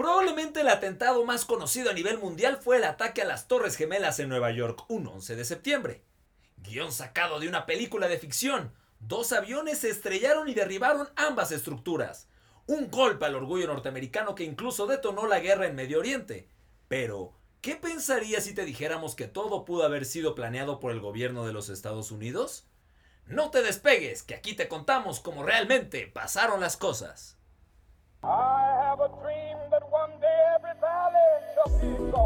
Probablemente el atentado más conocido a nivel mundial fue el ataque a las Torres Gemelas en Nueva York un 11 de septiembre. Guión sacado de una película de ficción. Dos aviones se estrellaron y derribaron ambas estructuras. Un golpe al orgullo norteamericano que incluso detonó la guerra en Medio Oriente. Pero, ¿qué pensarías si te dijéramos que todo pudo haber sido planeado por el gobierno de los Estados Unidos? No te despegues, que aquí te contamos cómo realmente pasaron las cosas.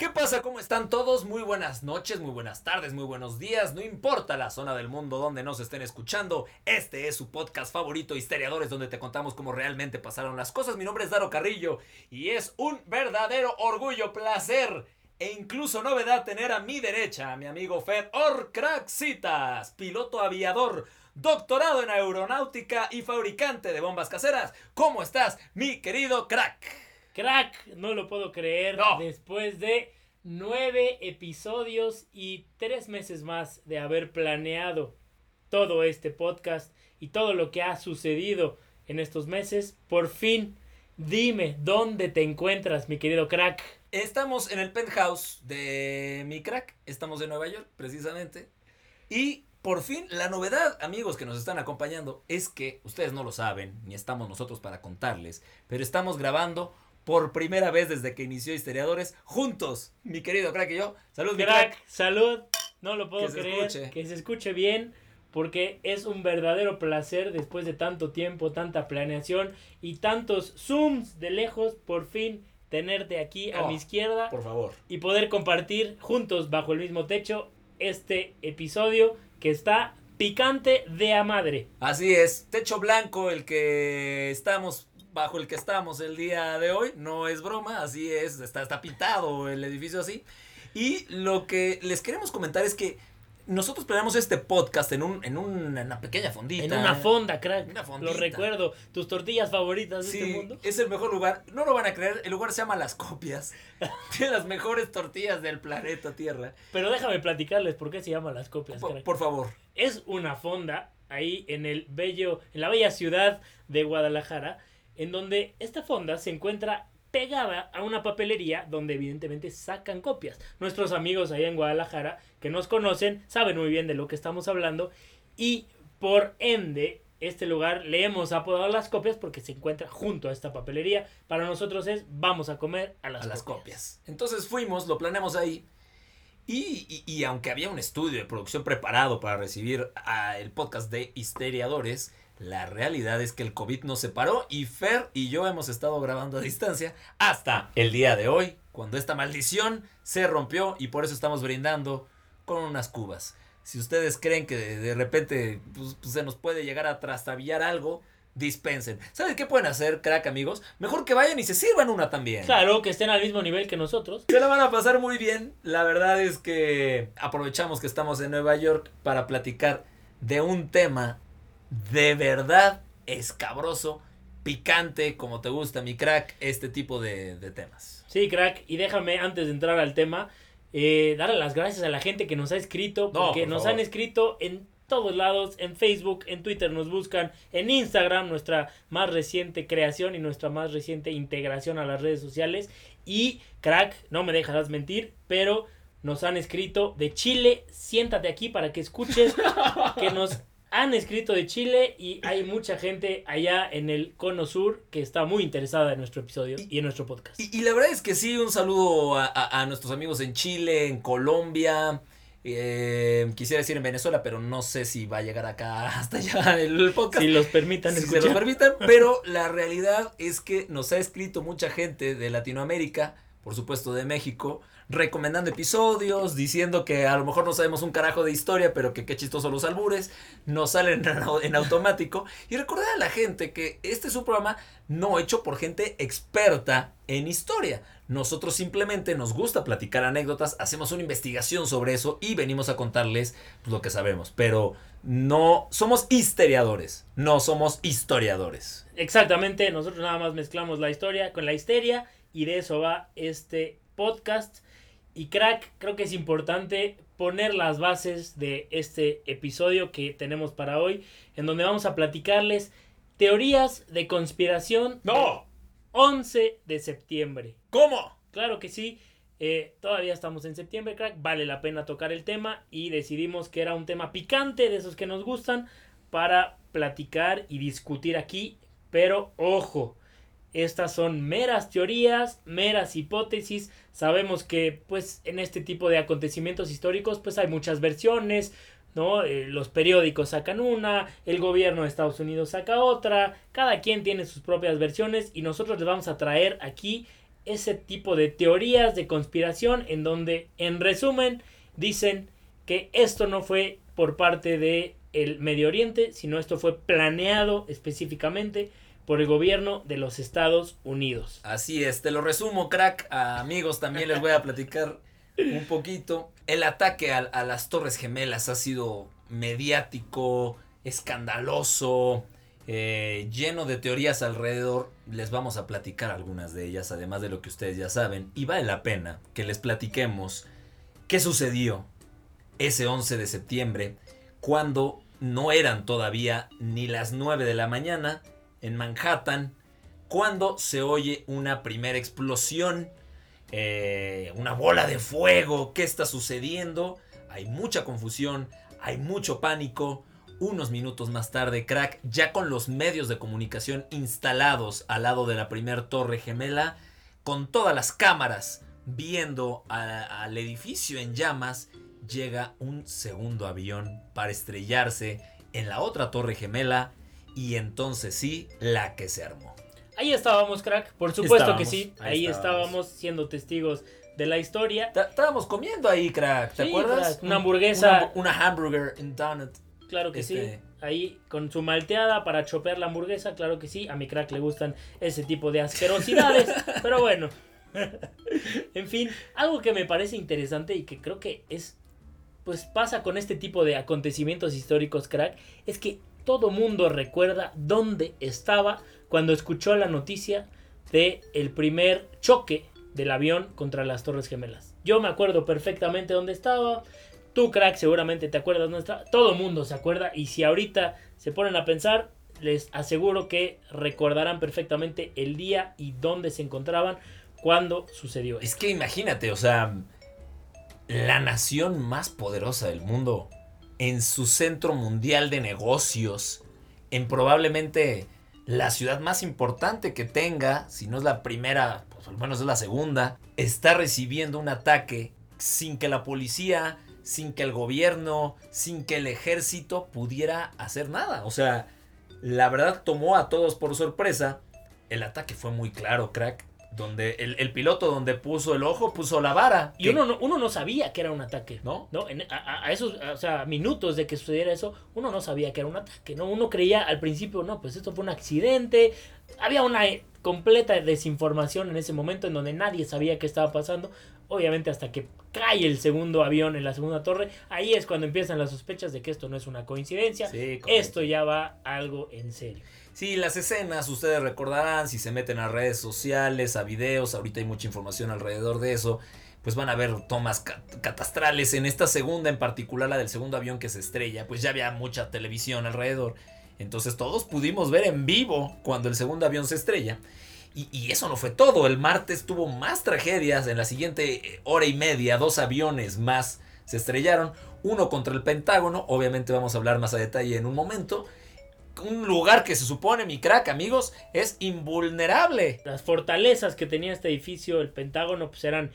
¿Qué pasa? ¿Cómo están todos? Muy buenas noches, muy buenas tardes, muy buenos días. No importa la zona del mundo donde nos estén escuchando. Este es su podcast favorito, Histeriadores, donde te contamos cómo realmente pasaron las cosas. Mi nombre es Daro Carrillo y es un verdadero orgullo, placer e incluso novedad tener a mi derecha a mi amigo Fed Orcraxitas, piloto aviador, doctorado en aeronáutica y fabricante de bombas caseras. ¿Cómo estás, mi querido crack? Crack, no lo puedo creer. Después de nueve episodios y tres meses más de haber planeado todo este podcast y todo lo que ha sucedido en estos meses, por fin dime dónde te encuentras, mi querido crack. Estamos en el penthouse de mi crack, estamos en Nueva York precisamente. Y por fin, la novedad, amigos que nos están acompañando, es que ustedes no lo saben, ni estamos nosotros para contarles, pero estamos grabando por primera vez desde que inició Historiadores, juntos, mi querido crack y yo. Salud, mi crack. Salud, no lo puedo creer. Que se escuche bien, porque es un verdadero placer después de tanto tiempo, tanta planeación y tantos zooms de lejos, por fin tenerte aquí a mi oh, izquierda. Por favor. Y poder compartir juntos bajo el mismo techo este episodio que está picante de a madre. Así es, techo blanco el que estamos bajo el que estamos el día de hoy. No es broma, así es, está, está pintado el edificio así. Y lo que les queremos comentar es que nosotros planeamos este podcast en, un, en una pequeña fondita. En una fonda, crack. Una Lo recuerdo. Tus tortillas favoritas de este mundo. Es el mejor lugar. No lo van a creer. El lugar se llama Las Copias. Tiene las mejores tortillas del planeta Tierra. Pero déjame platicarles por qué se llama Las Copias. Por, por favor. Es una fonda ahí en el bello, en la bella ciudad de Guadalajara en donde esta fonda se encuentra pegada a una papelería donde evidentemente sacan copias. Nuestros amigos ahí en Guadalajara que nos conocen saben muy bien de lo que estamos hablando y por ende este lugar le hemos apodado las copias porque se encuentra junto a esta papelería. Para nosotros es vamos a comer a las, copias. copias. Entonces fuimos, lo planeamos ahí. Y, y, aunque había un estudio de producción preparado para recibir a el podcast de Histeriadores, la realidad es que el COVID nos separó y Fer y yo hemos estado grabando a distancia hasta el día de hoy, cuando esta maldición se rompió y por eso estamos brindando con unas cubas. Si ustedes creen que de, repente pues, pues, se nos puede llegar a trastabillar algo, dispensen. ¿Saben qué pueden hacer, crack amigos? Mejor que vayan y se sirvan una también. Claro, que estén al mismo nivel que nosotros. Se la van a pasar muy bien. La verdad es que aprovechamos que estamos en Nueva York para platicar de un tema de verdad escabroso, picante, como te gusta, mi crack, este tipo de, temas. Sí, crack, y déjame antes de entrar al tema, eh, darle las gracias a la gente que nos ha escrito, porque nos han escrito en todos lados, en Facebook, en Twitter nos buscan, en Instagram, nuestra más reciente creación y nuestra más reciente integración a las redes sociales. Y crack, no me dejarás mentir, pero nos han escrito de Chile, siéntate aquí para que escuches que nos han escrito de Chile y hay mucha gente allá en el cono sur que está muy interesada en nuestro episodio y, en nuestro podcast. Y, la verdad es que sí, un saludo a, nuestros amigos en Chile, en Colombia. Eh, quisiera decir en Venezuela, pero no sé si va a llegar acá hasta allá el podcast. Si los permitan si se los permitan, pero la realidad es que nos ha escrito mucha gente de Latinoamérica, por supuesto de México, recomendando episodios, diciendo que a lo mejor no sabemos un carajo de historia, pero que qué chistosos los albures, nos salen en, automático. Y recordar a la gente que este es un programa no hecho por gente experta en historia. Nosotros simplemente nos gusta platicar anécdotas, hacemos una investigación sobre eso y venimos a contarles pues, lo que sabemos. Pero no somos historiadores, no somos historiadores. Exactamente, nosotros nada más mezclamos la historia con la histeria y de eso va este podcast. Y crack, creo que es importante poner las bases de este episodio que tenemos para hoy, en donde vamos a platicarles teorías de conspiración. No. 11 de septiembre. ¿Cómo? Claro que sí. Eh, todavía estamos en septiembre, crack. Vale la pena tocar el tema y decidimos que era un tema picante de esos que nos gustan para platicar y discutir aquí. Pero ojo, estas son meras teorías, meras hipótesis. Sabemos que pues en este tipo de acontecimientos históricos pues hay muchas versiones, ¿no? Eh, los periódicos sacan una, el gobierno de Estados Unidos saca otra, cada quien tiene sus propias versiones y nosotros les vamos a traer aquí ese tipo de teorías de conspiración en donde en resumen dicen que esto no fue por parte de el Medio Oriente, sino esto fue planeado específicamente por el gobierno de los Estados Unidos. Así es, te lo resumo, crack. amigos, también les voy a platicar un poquito. El ataque a, las Torres Gemelas ha sido mediático, escandaloso, eh, lleno de teorías alrededor. Les vamos a platicar algunas de ellas, además de lo que ustedes ya saben. Y vale la pena que les platiquemos qué sucedió ese 11 de septiembre, cuando no eran todavía ni las 9 de la mañana en Manhattan, cuando se oye una primera explosión eh, una bola de fuego, ¿qué está sucediendo? Hay mucha confusión, hay mucho pánico. Unos minutos más tarde, Crack, ya con los medios de comunicación instalados al lado de la primer torre gemela, con todas las cámaras viendo al edificio en llamas, llega un segundo avión para estrellarse en la otra torre gemela y entonces sí, la que se armó. Ahí estábamos, crack. Por supuesto que sí. Ahí, estábamos. siendo testigos de la historia. Estábamos comiendo ahí, crack. ¿Te acuerdas? Una hamburguesa. Una, hamburger en donut. Claro que sí. Este. Ahí con su malteada para chopear la hamburguesa, claro que sí. A mi crack le gustan ese tipo de asquerosidades. pero bueno. en fin, algo que me parece interesante y que creo que es. Pues pasa con este tipo de acontecimientos históricos, crack. Es que todo mundo recuerda dónde estaba cuando escuchó la noticia de el primer choque del avión contra las Torres Gemelas. Yo me acuerdo perfectamente dónde estaba. Tú, crack, seguramente te acuerdas dónde estaba. Todo mundo se acuerda. Y si ahorita se ponen a pensar, les aseguro que recordarán perfectamente el día y dónde se encontraban cuando sucedió. Es que imagínate, o sea, la nación más poderosa del mundo en su centro mundial de negocios, en probablemente la ciudad más importante que tenga, si no es la primera, pues al menos es la segunda, está recibiendo un ataque sin que la policía, sin que el gobierno, sin que el ejército pudiera hacer nada. O sea, la verdad tomó a todos por sorpresa. El ataque fue muy claro, crack donde el, piloto donde puso el ojo puso la vara. Y uno, no, uno no sabía que era un ataque, ¿no? ¿No? a, esos, o sea, minutos de que sucediera eso, uno no sabía que era un ataque, ¿no? Uno creía al principio, no, pues esto fue un accidente. Había una completa desinformación en ese momento en donde nadie sabía qué estaba pasando. Obviamente hasta que cae el segundo avión en la segunda torre, ahí es cuando empiezan las sospechas de que esto no es una coincidencia, esto ya va algo en serio. Sí, las escenas, ustedes recordarán, si se meten a redes sociales, a videos, ahorita hay mucha información alrededor de eso, pues van a ver tomas catastrales. En esta segunda en particular, la del segundo avión que se estrella, pues ya había mucha televisión alrededor. Entonces todos pudimos ver en vivo cuando el segundo avión se estrella. Y, eso no fue todo. El martes tuvo más tragedias. En la siguiente eh, hora y media, dos aviones más se estrellaron. Uno contra el Pentágono. Obviamente vamos a hablar más a detalle en un momento un lugar que se supone, mi crack, amigos, es invulnerable. Las fortalezas que tenía este edificio, el Pentágono, pues eran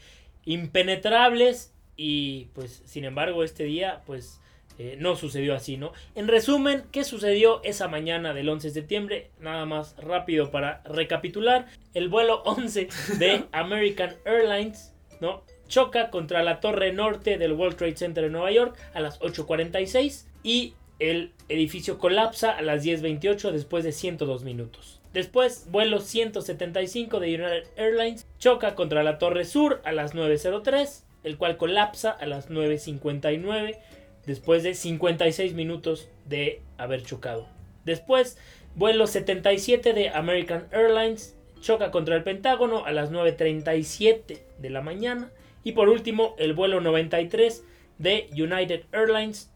impenetrables y pues sin embargo este día pues eh, no sucedió así, ¿no? En resumen, ¿qué sucedió esa mañana del 11 de septiembre? Nada más rápido para recapitular. El vuelo 11 de American Airlines, ¿no? choca contra la torre norte del World Trade Center de Nueva York a las 8.46 y el edificio colapsa a las 10.28 después de 102 minutos. Después, vuelo 175 de United Airlines choca contra la Torre Sur a las 9.03, el cual colapsa a las 9.59 después de 56 minutos de haber chocado. Después, vuelo 77 de American Airlines choca contra el Pentágono a las 9.37 de la mañana. Y por último, el vuelo 93 de United Airlines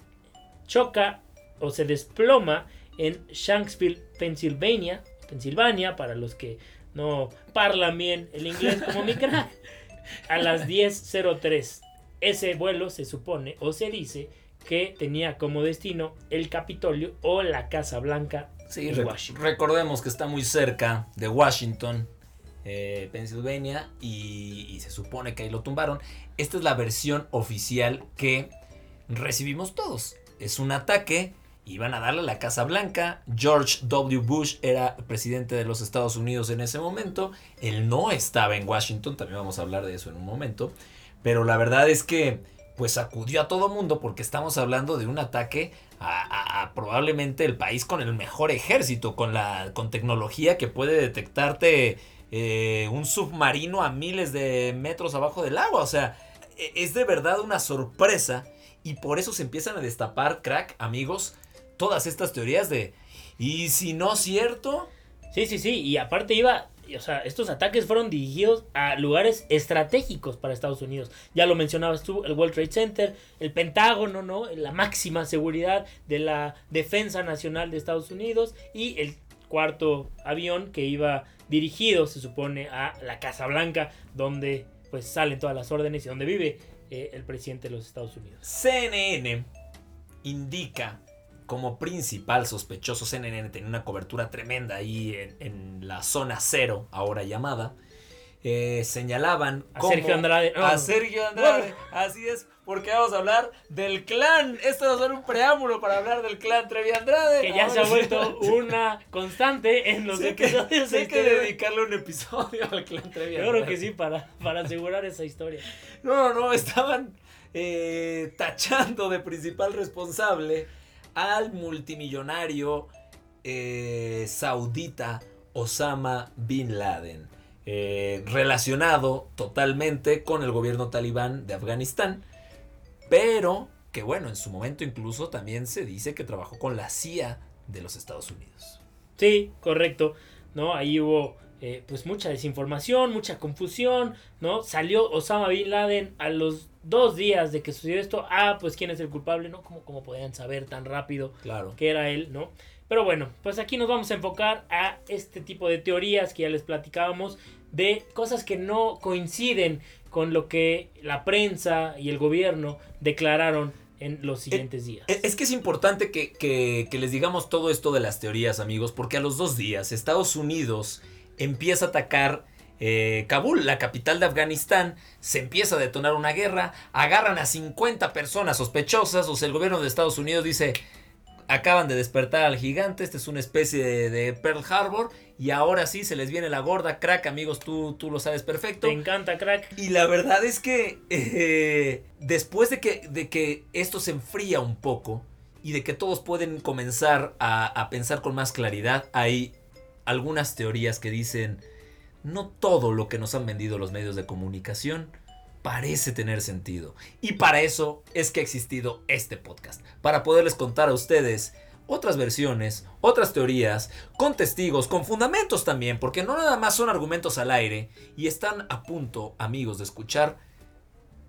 choca o se desploma en Shanksville, Pennsylvania, Pensilvania, para los que no parlan bien el inglés como mi crack, a las 10.03. Ese vuelo se supone o se dice que tenía como destino el Capitolio o la Casa Blanca sí, Washington. Recordemos que está muy cerca de Washington, eh, Pensilvania, y, y se supone que ahí lo tumbaron. Esta es la versión oficial que recibimos todos. Es un ataque iban a darle la Casa Blanca. George W. Bush era presidente de los Estados Unidos en ese momento. Él no estaba en Washington, también vamos a hablar de eso en un momento. Pero la verdad es que pues acudió a todo mundo porque estamos hablando de un ataque a, probablemente el país con el mejor ejército, con, la, con tecnología que puede detectarte eh, un submarino a miles de metros abajo del agua. O sea, e, es de verdad una sorpresa y por eso se empiezan a destapar, crack, amigos, todas estas teorías de, ¿y si no es cierto? Sí, sí, sí, y aparte iba, o sea, estos ataques fueron dirigidos a lugares estratégicos para Estados Unidos. Ya lo mencionabas tú, el World Trade Center, el Pentágono, ¿no? La máxima seguridad de la defensa nacional de Estados Unidos y el cuarto avión que iba dirigido, se supone, a la Casa Blanca, donde pues salen todas las órdenes y donde vive eh, el presidente de los Estados Unidos. CNN indica como principal sospechoso, CNN tenía una cobertura tremenda ahí en, la zona cero, ahora llamada. Eh, señalaban a Sergio Andrade. A Sergio Andrade. Así es, porque vamos a hablar del clan. Esto va a ser un preámbulo para hablar del clan Trevi Andrade. Que ya se ha vuelto una constante en los episodios. hay que dedicarle un episodio al clan Trevi Andrade. Yo creo que sí, para, para asegurar esa historia. No, no, no, estaban eh, tachando de principal responsable al multimillonario eh, saudita Osama Bin Laden, eh, relacionado totalmente con el gobierno talibán de Afganistán, pero que bueno, en su momento incluso también se dice que trabajó con la CIA de los Estados Unidos. Sí, correcto, ¿no? Ahí hubo eh, pues mucha desinformación, mucha confusión, ¿no? Salió Osama Bin Laden a los dos días de que sucedió esto, ah, pues quién es el culpable, ¿no? ¿Cómo, cómo podían saber tan rápido claro. que era él, ¿no? Pero bueno, pues aquí nos vamos a enfocar a este tipo de teorías que ya les platicábamos, de cosas que no coinciden con lo que la prensa y el gobierno declararon en los siguientes días. Eh, es que es importante que, que, que les digamos todo esto de las teorías, amigos, porque a los dos días Estados Unidos empieza a atacar eh, Kabul, la capital de Afganistán, se empieza a detonar una guerra, agarran a 50 personas sospechosas, o sea, el gobierno de Estados Unidos dice, acaban de despertar al gigante, esta es una especie de, Pearl Harbor, y ahora sí se les viene la gorda, crack, amigos, tú, tú lo sabes perfecto. Te encanta, crack. Y la verdad es que eh, después de que, de que esto se enfría un poco, y de que todos pueden comenzar a, a pensar con más claridad, hay algunas teorías que dicen no todo lo que nos han vendido los medios de comunicación parece tener sentido. Y para eso es que ha existido este podcast, para poderles contar a ustedes otras versiones, otras teorías, con testigos, con fundamentos también, porque no nada más son argumentos al aire y están a punto, amigos, de escuchar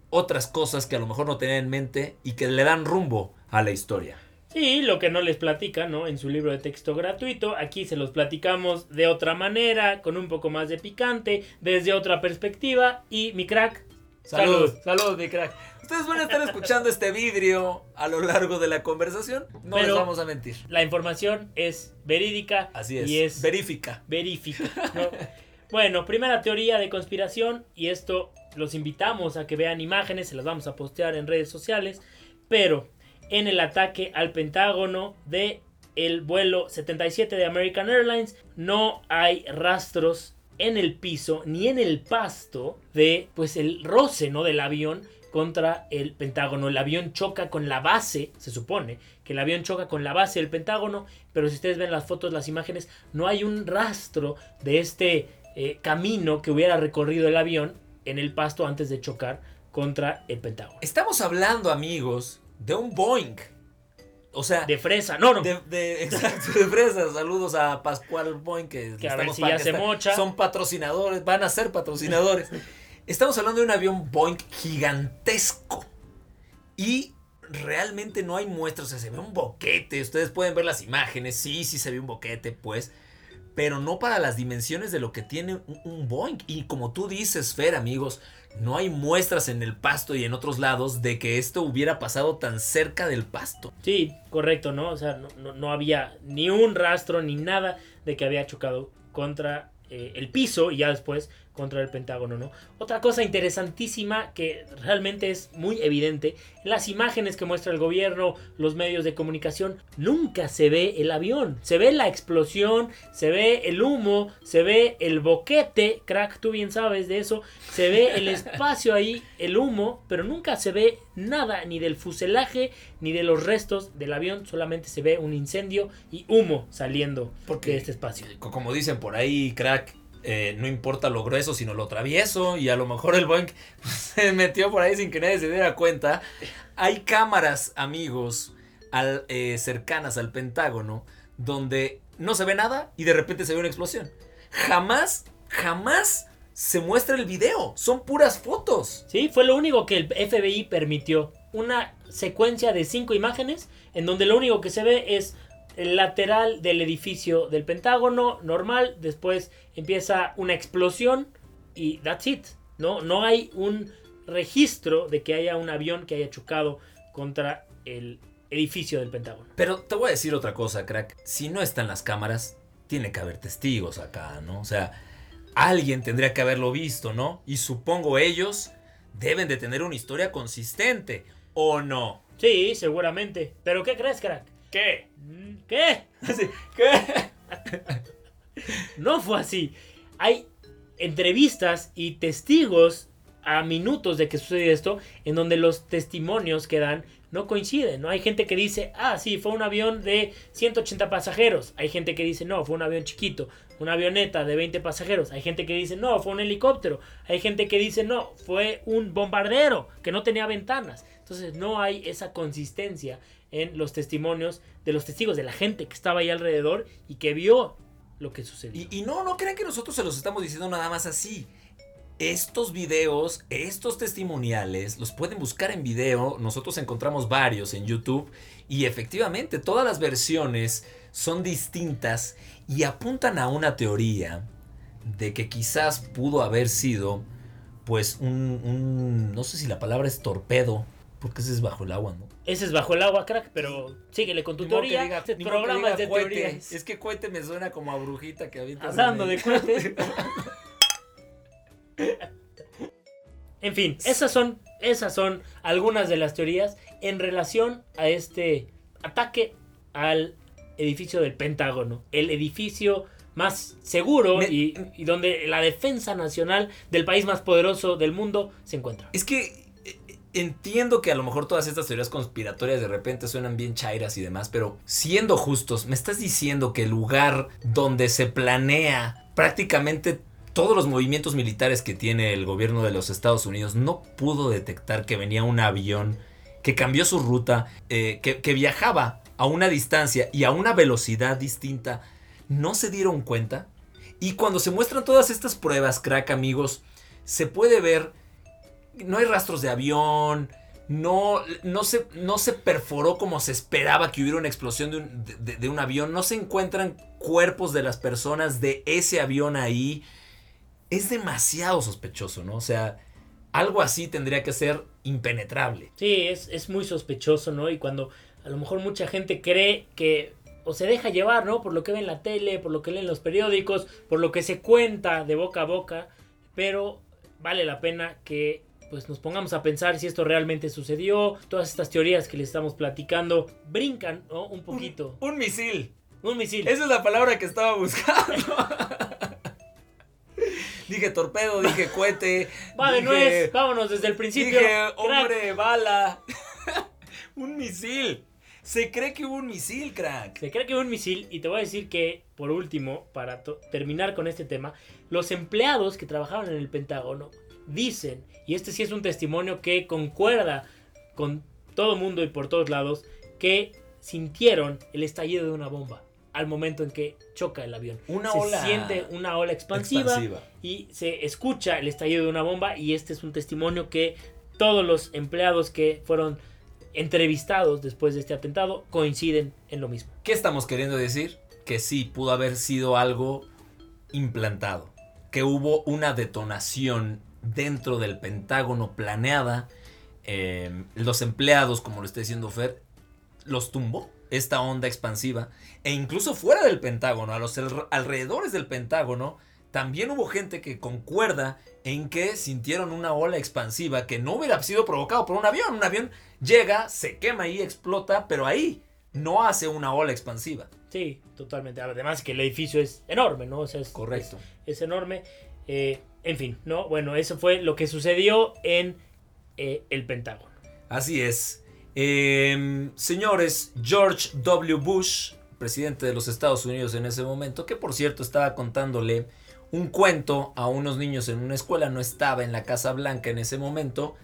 otras cosas que a lo mejor no tenían en mente y que le dan rumbo a la historia. Y lo que no les platica, ¿no? En su libro de texto gratuito, aquí se los platicamos de otra manera, con un poco más de picante, desde otra perspectiva. Y mi crack. Salud, salud, mi crack. Ustedes van a estar escuchando este vidrio a lo largo de la conversación. No les vamos a mentir. La información es verídica. Así es. Y es verífica. Verífica. bueno, primera teoría de conspiración. Y esto los invitamos a que vean imágenes. Se las vamos a postear en redes sociales. Pero en el ataque al Pentágono de el vuelo 77 de American Airlines. No hay rastros en el piso ni en el pasto de pues el roce, ¿no? del avión contra el Pentágono. El avión choca con la base, se supone que el avión choca con la base del Pentágono, pero si ustedes ven las fotos, las imágenes, no hay un rastro de este eh, camino que hubiera recorrido el avión en el pasto antes de chocar contra el Pentágono. Estamos hablando, amigos, de un Boeing. O sea, de fresa, no, no. De, exacto, de fresa. Saludos a Pascual Boeing, que, que a ver si ya se mocha. Son patrocinadores, van a ser patrocinadores. Estamos hablando de un avión Boeing gigantesco. Y realmente no hay muestras. O sea, se ve un boquete. Ustedes pueden ver las imágenes. Sí, sí se ve un boquete, pues. Pero no para las dimensiones de lo que tiene un, Boeing. Y como tú dices, Fer, amigos, no hay muestras en el pasto y en otros lados de que esto hubiera pasado tan cerca del pasto. Sí, correcto, ¿no? O sea, no, había ni un rastro ni nada de que había chocado contra eh, el piso y ya después contra el Pentágono, ¿no? Otra cosa interesantísima que realmente es muy evidente, las imágenes que muestra el gobierno, los medios de comunicación, nunca se ve el avión, se ve la explosión, se ve el humo, se ve el boquete, crack, tú bien sabes de eso, se ve el espacio ahí, el humo, pero nunca se ve nada ni del fuselaje ni de los restos del avión, solamente se ve un incendio y humo saliendo Porque, de este espacio. Como dicen por ahí, crack, eh, no importa lo grueso, sino lo travieso. Y a lo mejor el Boeing se metió por ahí sin que nadie se diera cuenta. Hay cámaras, amigos, al, eh, cercanas al Pentágono, donde no se ve nada y de repente se ve una explosión. Jamás, jamás se muestra el video. Son puras fotos. Sí, fue lo único que el FBI permitió. Una secuencia de cinco imágenes en donde lo único que se ve es el lateral del edificio del Pentágono, normal, después empieza una explosión y that's it. No, no hay un registro de que haya un avión que haya chocado contra el edificio del Pentágono. Pero te voy a decir otra cosa, crack. Si no están las cámaras, tiene que haber testigos acá, ¿no? O sea, alguien tendría que haberlo visto, ¿no? Y supongo ellos deben de tener una historia consistente, ¿o no? Sí, seguramente. Pero ¿qué crees, crack? ¿Qué? ¿Qué? ¿Qué? no fue así. Hay entrevistas y testigos a minutos de que sucede esto, en donde los testimonios que dan no coinciden, ¿no? Hay gente que dice, ah, sí, fue un avión de 180 pasajeros. Hay gente que dice, no, fue un avión chiquito, una avioneta de 20 pasajeros. Hay gente que dice, no, fue un helicóptero. Hay gente que dice, no, fue un bombardero que no tenía ventanas. Entonces no hay esa consistencia en los testimonios de los testigos, de la gente que estaba ahí alrededor y que vio lo que sucedió. Y, no, no crean que nosotros se los estamos diciendo nada más así. Estos videos, estos testimoniales, los pueden buscar en video. Nosotros encontramos varios en YouTube. Y efectivamente, todas las versiones son distintas y apuntan a una teoría de que quizás pudo haber sido, pues, un, un no sé si la palabra es torpedo, porque ese es bajo el agua, ¿no? Ese es bajo el agua, crack, pero síguele con tu teoría. Diga, programas de teorías. Es que cohete me suena como a brujita que habita. Pasando de cohete. en fin, esas son, esas son algunas de las teorías en relación a este ataque al edificio del Pentágono. El edificio más seguro y, y, donde la defensa nacional del país más poderoso del mundo se encuentra. Es que Entiendo que a lo mejor todas estas teorías conspiratorias de repente suenan bien chairas y demás, pero siendo justos, me estás diciendo que el lugar donde se planea prácticamente todos los movimientos militares que tiene el gobierno de los Estados Unidos no pudo detectar que venía un avión que cambió su ruta, eh, que, que viajaba a una distancia y a una velocidad distinta, no se dieron cuenta. Y cuando se muestran todas estas pruebas, crack amigos, se puede ver no hay rastros de avión, no, no, se, no se perforó como se esperaba que hubiera una explosión de un, avión, no se encuentran cuerpos de las personas de ese avión ahí. Es demasiado sospechoso, ¿no? O sea, algo así tendría que ser impenetrable. Sí, es, es muy sospechoso, ¿no? Y cuando a lo mejor mucha gente cree que o se deja llevar, ¿no? Por lo que ve en la tele, por lo que lee en los periódicos, por lo que se cuenta de boca a boca, pero vale la pena que pues nos pongamos a pensar si esto realmente sucedió. Todas estas teorías que les estamos platicando brincan, ¿no? Un poquito. Un, misil. Un misil. Esa es la palabra que estaba buscando. dije torpedo, dije cohete. Va de nuez, vámonos desde el principio. Dije hombre, bala. un misil. Se cree que hubo un misil, crack. Se cree que hubo un misil y te voy a decir que, por último, para terminar con este tema, los empleados que trabajaban en el Pentágono dicen, y este sí es un testimonio que concuerda con todo mundo y por todos lados, que sintieron el estallido de una bomba al momento en que choca el avión. Una se ola siente una ola expansiva, y se escucha el estallido de una bomba y este es un testimonio que todos los empleados que fueron entrevistados después de este atentado coinciden en lo mismo. ¿Qué estamos queriendo decir? Que sí, pudo haber sido algo implantado, que hubo una detonación dentro del Pentágono planeada, em, los empleados, como lo está diciendo Fer, los tumbó esta onda expansiva, e incluso fuera del Pentágono, a los alrededores del Pentágono, también hubo gente que concuerda en que sintieron una ola expansiva que no hubiera sido provocado por un avión. Un avión llega, se quema y explota, pero ahí no hace una ola expansiva. Sí, totalmente. Además que el edificio es enorme, ¿no? O sea, es, Correcto. Es, enorme. Eh, en fin, ¿no? Bueno, eso fue lo que sucedió en eh, el Pentágono. Así es. Em, señores, George W. Bush, presidente de los Estados Unidos en ese momento, que por cierto estaba contándole un cuento a unos niños en una escuela, no estaba en la Casa Blanca en ese momento,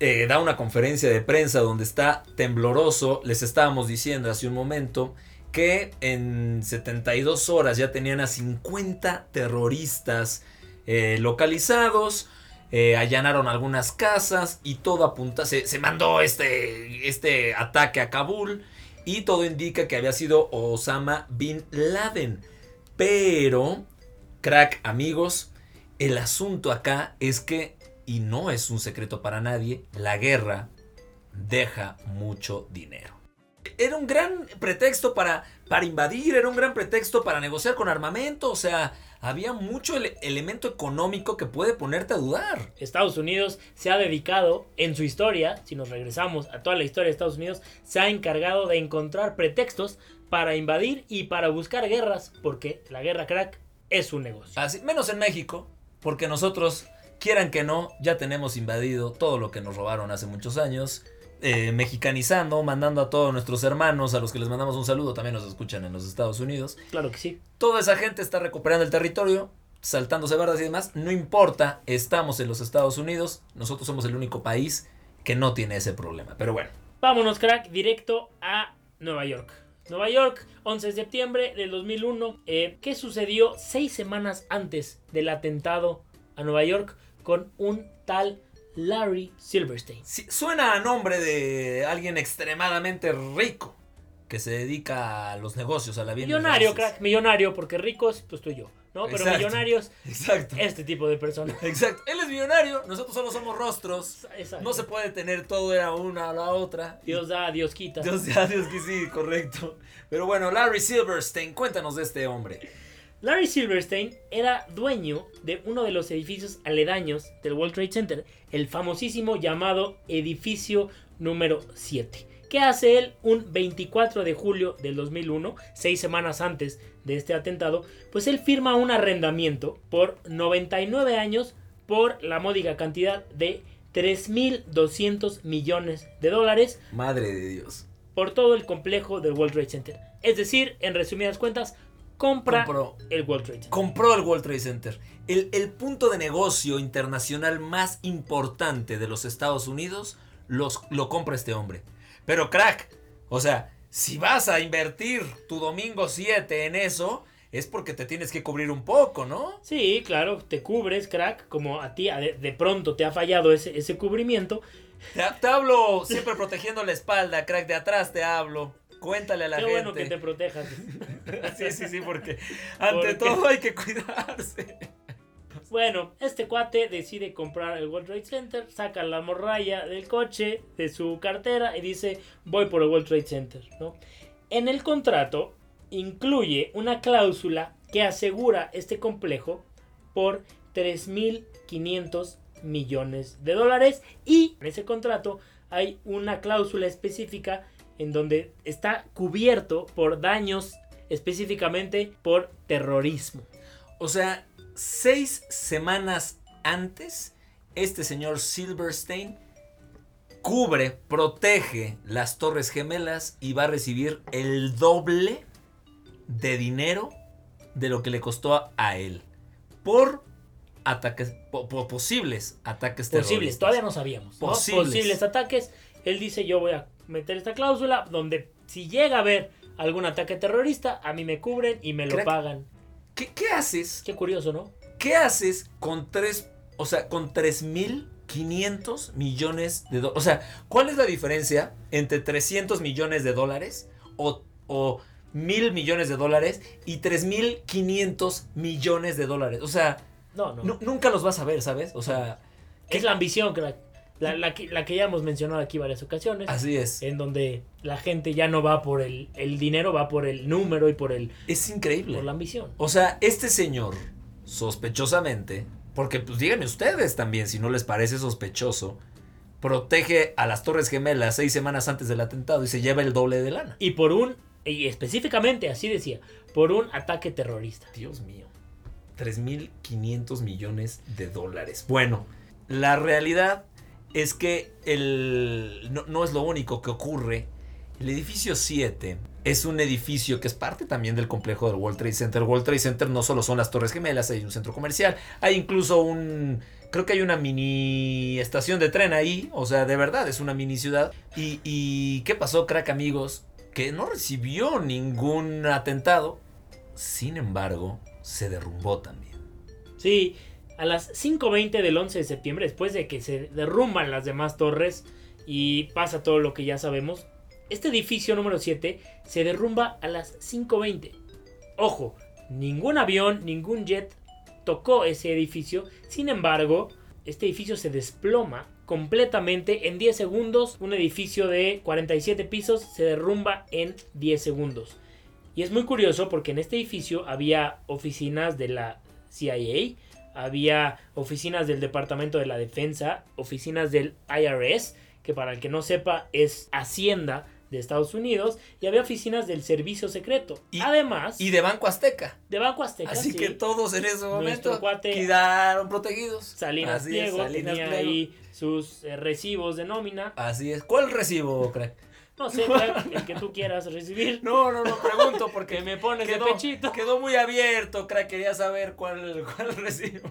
eh, da una conferencia de prensa donde está tembloroso, les estábamos diciendo hace un momento que en 72 horas ya tenían a 50 terroristas eh, localizados, eh, allanaron algunas casas y todo apunta, se, se mandó este, este ataque a Kabul y todo indica que había sido Osama Bin Laden. Pero Crack, amigos, el asunto acá es que, y no es un secreto para nadie, la guerra deja mucho dinero. Era un gran pretexto para, para invadir, era un gran pretexto para negociar con armamento, o sea, había mucho elemento económico que puede ponerte a dudar. Estados Unidos se ha dedicado en su historia, si nos regresamos a toda la historia de Estados Unidos, se ha encargado de encontrar pretextos para invadir y para buscar guerras, porque la guerra crack es un negocio. Así, menos en México, porque nosotros, quieran que no, ya tenemos invadido todo lo que nos robaron hace muchos años. Eh, mexicanizando, mandando a todos nuestros hermanos, a los que les mandamos un saludo, también nos escuchan en los Estados Unidos. Claro que sí. Toda esa gente está recuperando el territorio, saltándose bardas y demás. No importa, estamos en los Estados Unidos, nosotros somos el único país que no tiene ese problema. Pero bueno. Vámonos, crack, directo a Nueva York. Nueva York, 11 de septiembre del 2001. Eh, ¿Qué sucedió seis semanas antes del atentado a Nueva York con un tal Larry Silverstein? suena a nombre de alguien extremadamente rico que se dedica a los negocios, a la vida. Millonario, crack, millonario, porque ricos, pues tú y yo. ¿no? Pero millonarios, exacto. este tipo de personas. Exacto. Él es millonario, nosotros solo somos rostros. Exacto. No se puede tener todo era una a la otra. Dios da, Dios quita. Dios da, Dios quita, sí, correcto. Pero bueno, Larry Silverstein, cuéntanos de este hombre. Larry Silverstein era dueño de uno de los edificios aledaños del World Trade Center, el famosísimo llamado edificio número 7. ¿Qué hace él un 24 de julio del 2001, seis semanas antes de este atentado? Pues él firma un arrendamiento por 99 años por la módica cantidad de 3.200 millones de dólares. Madre de Dios. Por todo el complejo del World Trade Center. Es decir, en resumidas cuentas, compra compró, el World Trade Center. Compró el World Trade Center. El, el, punto de negocio internacional más importante de los Estados Unidos los, lo compra este hombre. Pero crack, o sea, si vas a invertir tu domingo 7 en eso, es porque te tienes que cubrir un poco, ¿no? Sí, claro, te cubres, crack, como a ti de, pronto te ha fallado ese, ese cubrimiento. Te, hablo siempre protegiendo la espalda, crack, de atrás te hablo. Cuéntale a la gente. Qué bueno que te protejas. sí, sí, sí, porque ante todo hay que cuidarse. Bueno, este cuate decide comprar el World Trade Center, saca la morralla del coche, de su cartera y dice, voy por el World Trade Center. ¿no? En el contrato incluye una cláusula que asegura este complejo por 3.500 millones de dólares y en ese contrato hay una cláusula específica en donde está cubierto por daños específicamente por terrorismo. O sea, seis semanas antes, este señor Silverstein cubre, protege las Torres Gemelas y va a recibir el doble de dinero de lo que le costó a él por ataques, posibles ataques Posibles, todavía no sabíamos. Posibles. ataques. Él dice, yo voy a meter esta cláusula donde si llega a haber algún ataque terrorista, a mí me cubren y me lo pagan. ¿Qué, ¿Qué, haces? Qué curioso, ¿no? ¿Qué haces con tres, o sea, con tres mil 500 millones de dólares? O sea, ¿cuál es la diferencia entre 300 millones de dólares o, o mil millones de dólares y 3.500 millones de dólares. O sea, no, no. nunca los vas a ver, ¿sabes? O sea... Es la ambición, crack. La, la, que, la que ya hemos mencionado aquí varias ocasiones. Así es. En donde la gente ya no va por el, el dinero, va por el número y por el... Es increíble. Por la ambición. O sea, este señor, sospechosamente, porque pues díganme ustedes también si no les parece sospechoso, protege a las Torres Gemelas seis semanas antes del atentado y se lleva el doble de lana. Y por un y específicamente, así decía, por un ataque terrorista. Dios mío. 3.500 millones de dólares. Bueno, la realidad es que el, no, es lo único que ocurre. El edificio 7 es un edificio que es parte también del complejo del World Trade Center. World Trade Center no solo son las Torres Gemelas, hay un centro comercial, hay incluso un... Creo que hay una mini estación de tren ahí, o sea, de verdad, es una mini ciudad. ¿Y, y qué pasó, crack amigos? que no recibió ningún atentado, sin embargo, se derrumbó también. Sí, a las 5.20 del 11 de septiembre, después de que se derrumban las demás torres y pasa todo lo que ya sabemos, este edificio número 7 se derrumba a las 5.20. Ojo, ningún avión, ningún jet tocó ese edificio, sin embargo, este edificio se desploma completamente en 10 segundos. Un edificio de 47 pisos se derrumba en 10 segundos. Y es muy curioso porque en este edificio había oficinas de la CIA, había oficinas del Departamento de la Defensa, oficinas del IRS, que para el que no sepa es Hacienda de Estados Unidos y había oficinas del Servicio Secreto. Y, Además. Y de Banco Azteca. De Banco Azteca. Así que todos en ese momento quedaron protegidos. Salinas Pliego tenía ahí sus eh, recibos de nómina. Así es. ¿Cuál recibo, crack? No sé, el que tú quieras recibir. No, no, no, pregunto porque me pones de pechito. Quedó muy abierto, crack. Quería saber cuál, cuál recibo.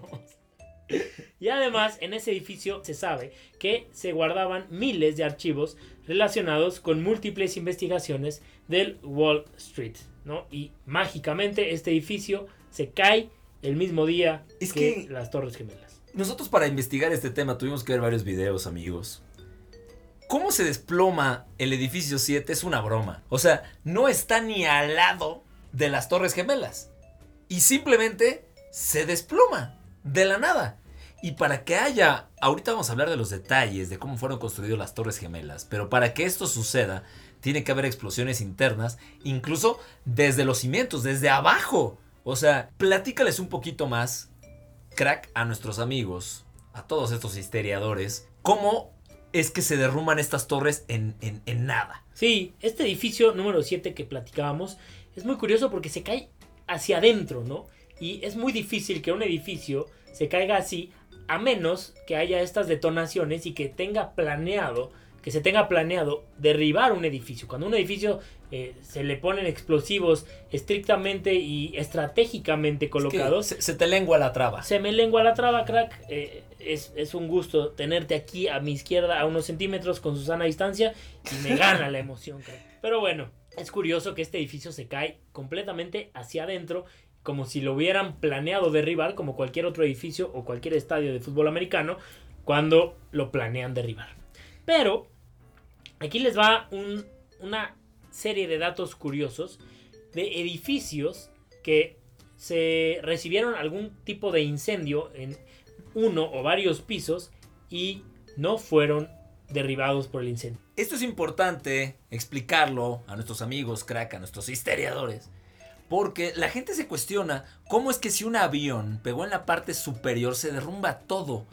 Y además, en ese edificio se sabe que se guardaban miles de archivos relacionados con múltiples investigaciones del Wall Street, ¿no? Y mágicamente este edificio se cae el mismo día que, las Torres Gemelas. Nosotros para investigar este tema tuvimos que ver varios videos, amigos. ¿Cómo se desploma el edificio 7? Es una broma. O sea, no está ni al lado de las Torres Gemelas. Y simplemente se desploma de la nada. Y para que haya, ahorita vamos a hablar de los detalles de cómo fueron construidas las Torres Gemelas, pero para que esto suceda, tiene que haber explosiones internas, incluso desde los cimientos, desde abajo. O sea, platícales un poquito más, crack, a nuestros amigos, a todos estos histeriadores, cómo es que se derrumban estas torres en, en, en nada. Sí, este edificio número 7 que platicábamos es muy curioso porque se cae hacia adentro, ¿no? Y es muy difícil que un edificio se caiga así a menos que haya estas detonaciones y que tenga planeado, que se tenga planeado derribar un edificio. Cuando un edificio eh, se le ponen explosivos estrictamente y estratégicamente colocados. se, te lengua la traba. Se me lengua la traba, crack. Eh, es, un gusto tenerte aquí a mi izquierda a unos centímetros con Susana distancia y me gana la emoción, crack. Pero bueno, es curioso que este edificio se cae completamente hacia adentro como si lo hubieran planeado derribar, como cualquier otro edificio o cualquier estadio de fútbol americano, cuando lo planean derribar. Pero aquí les va una serie de datos curiosos de edificios que se recibieron algún tipo de incendio en uno o varios pisos y no fueron derribados por el incendio. Esto es importante explicarlo a nuestros amigos, crack, a nuestros histeriadores porque la gente se cuestiona cómo es que si un avión pegó en la parte superior se derrumba todo.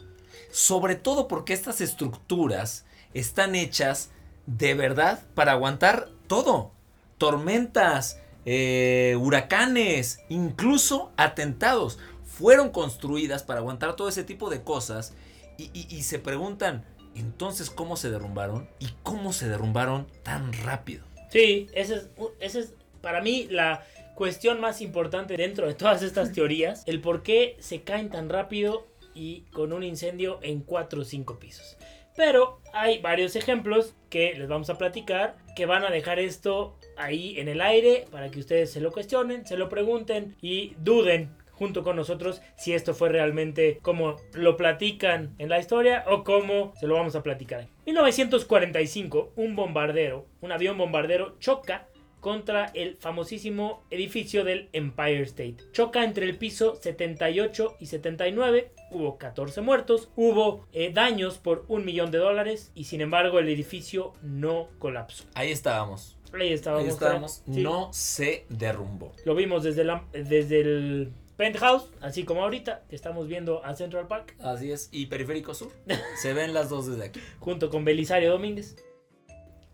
Sobre todo porque estas estructuras están hechas de verdad para aguantar todo. Tormentas, eh, huracanes, incluso atentados. Fueron construidas para aguantar todo ese tipo de cosas y, se preguntan, entonces, ¿cómo se derrumbaron? ¿Y cómo se derrumbaron tan rápido? Sí, esa es, ese es para mí la cuestión más importante dentro de todas estas teorías, el por qué se caen tan rápido y con un incendio en 4 o 5 pisos. Pero hay varios ejemplos que les vamos a platicar que van a dejar esto ahí en el aire para que ustedes se lo cuestionen, se lo pregunten y duden junto con nosotros si esto fue realmente como lo platican en la historia o como se lo vamos a platicar. En 1945, un bombardero, un avión bombardero choca contra el famosísimo edificio del Empire State. Choca entre el piso 78 y 79, hubo 14 muertos, hubo eh, daños por un millón de dólares y sin embargo el edificio no colapsó. Ahí estábamos. Ahí estábamos. No se derrumbó. Lo vimos desde, la, desde el penthouse, así como ahorita estamos viendo a Central Park. Así es, y Periférico Sur. se ven las dos desde aquí. Junto con Belisario Domínguez.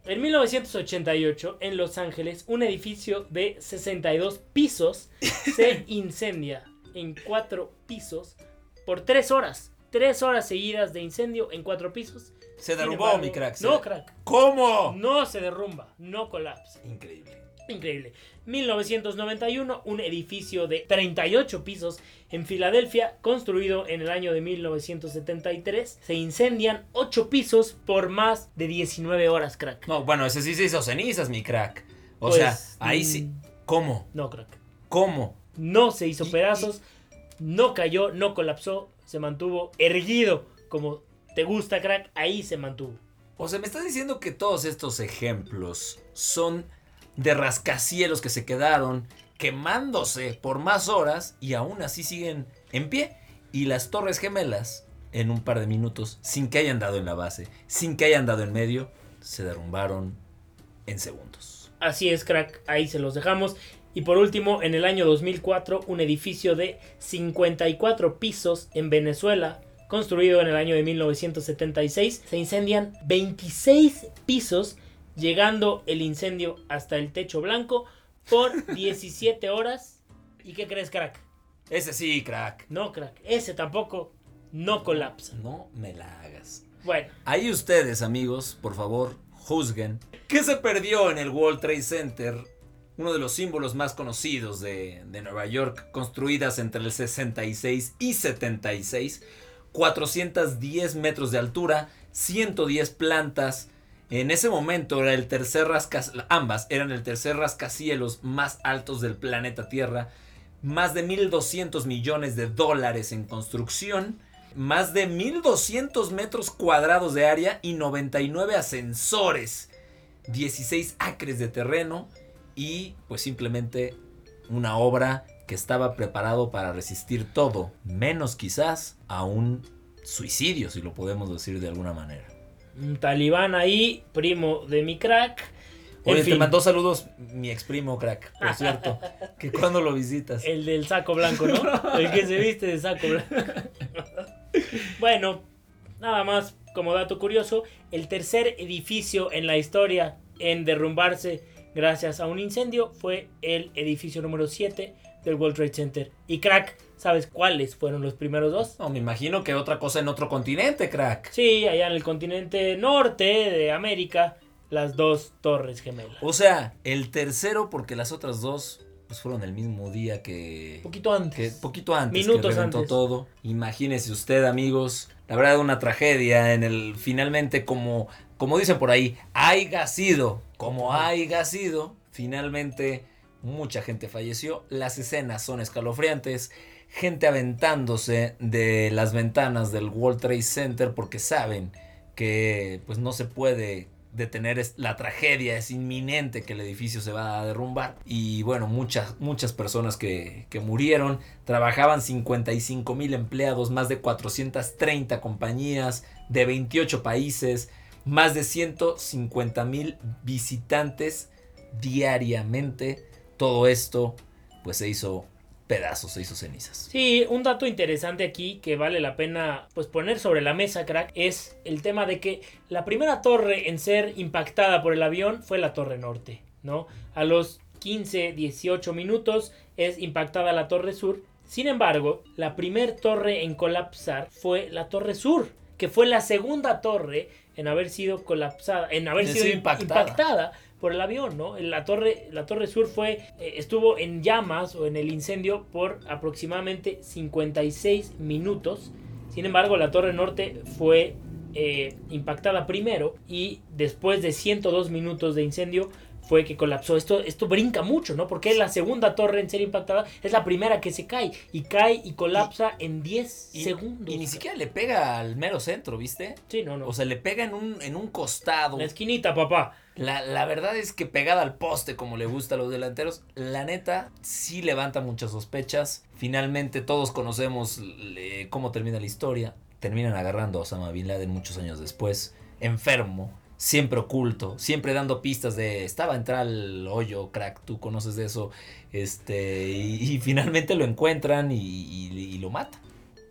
En 1988, en Los Ángeles, un edificio de 62 pisos se incendia en cuatro pisos por tres horas. Tres horas seguidas de incendio en cuatro pisos. Se derrumbó, mi crack. No, crack. ¿Cómo? No se derrumba, no colapsa. Increíble. Increíble. 1991, un edificio de 38 pisos en Filadelfia, construido en el año de 1973. Se incendian 8 pisos por más de 19 horas, crack. No, bueno, ese sí se hizo cenizas, mi crack. O sea, pues, ahí sí. Mm, ¿Cómo? No, crack. ¿Cómo? No se hizo pedazos, no cayó, no colapsó, se mantuvo erguido como te gusta, crack. Ahí se mantuvo. O sea, me estás diciendo que todos estos ejemplos son de rascacielos que se quedaron quemándose por más horas y aún así siguen en pie. Y las torres gemelas, en un par de minutos, sin que hayan dado en la base, sin que hayan dado en medio, se derrumbaron en segundos. Así es, crack, ahí se los dejamos. Y por último, en el año 2004, un edificio de 54 pisos en Venezuela, construido en el año de 1976, se incendian 26 pisos llegando el incendio hasta el techo blanco por 17 horas. ¿Y qué crees, crack? Ese sí, crack. No, crack. Ese tampoco no colapsa. No me la hagas. Bueno. Ahí ustedes, amigos, por favor, juzguen. ¿Qué se perdió en el World Trade Center? Uno de los símbolos más conocidos de, de Nueva York, construidas entre el 66 y 76. 410 metros de altura, 110 plantas, en ese momento era el tercer ambas eran el tercer rascacielos más altos del planeta Tierra, más de 1.200 millones de dólares en construcción, más de 1.200 metros cuadrados de área y 99 ascensores, 16 acres de terreno y pues simplemente una obra que estaba preparado para resistir todo, menos quizás a un suicidio, si lo podemos decir de alguna manera talibán ahí, primo de mi crack. Oye, te mandó saludos mi ex primo crack, por cierto. que cuando lo visitas. El del saco blanco, ¿no? El que se viste de saco blanco. bueno, nada más como dato curioso, el tercer edificio en la historia en derrumbarse gracias a un incendio fue el edificio número 7 del World Trade Center. Y crack, ¿Sabes cuáles fueron los primeros dos? No, me imagino que otra cosa en otro continente, crack. Sí, allá en el continente norte de América, las dos torres gemelas. O sea, el tercero porque las otras dos pues fueron el mismo día que... Poquito antes. Que, poquito antes. Minutos que antes. todo. Imagínese usted, amigos, la verdad una tragedia en el... Finalmente, como, como dicen por ahí, haya sido, como haya sido, finalmente mucha gente falleció. Las escenas son escalofriantes gente aventándose de las ventanas del World Trade Center porque saben que pues no se puede detener la tragedia, es inminente que el edificio se va a derrumbar. Y bueno, muchas, muchas personas que, que murieron, trabajaban 55 mil empleados, más de 430 compañías de 28 países, más de 150 mil visitantes diariamente. Todo esto pues se hizo pedazos, se hizo cenizas. Sí, un dato interesante aquí que vale la pena pues poner sobre la mesa, crack, es el tema de que la primera torre en ser impactada por el avión fue la Torre Norte, ¿no? A los 15, 18 minutos es impactada la Torre Sur Sin embargo, la primer torre en colapsar fue la Torre Sur, que fue la segunda torre en haber sido colapsada, en haber sido impactada. Por el avión, ¿no? La torre, la torre sur fue, eh, estuvo en llamas o en el incendio por aproximadamente 56 minutos. Sin embargo, la torre norte fue eh, impactada primero y después de 102 minutos de incendio fue que colapsó. Esto, esto brinca mucho, ¿no? Porque la segunda torre en ser impactada es la primera que se cae. Y cae y colapsa en 10 segundos. Y ni siquiera le pega al mero centro, ¿viste? Sí, no, no. O sea, le pega en un, en un costado. La esquinita, papá. La, la, verdad es que pegada al poste, como le gusta a los delanteros, la neta sí levanta muchas sospechas. Finalmente todos conocemos cómo termina la historia. Terminan agarrando a Osama Bin Laden muchos años después, enfermo, siempre oculto, siempre dando pistas de estaba a entrar al hoyo, crack, tú conoces de eso, este, y, finalmente lo encuentran y, lo matan.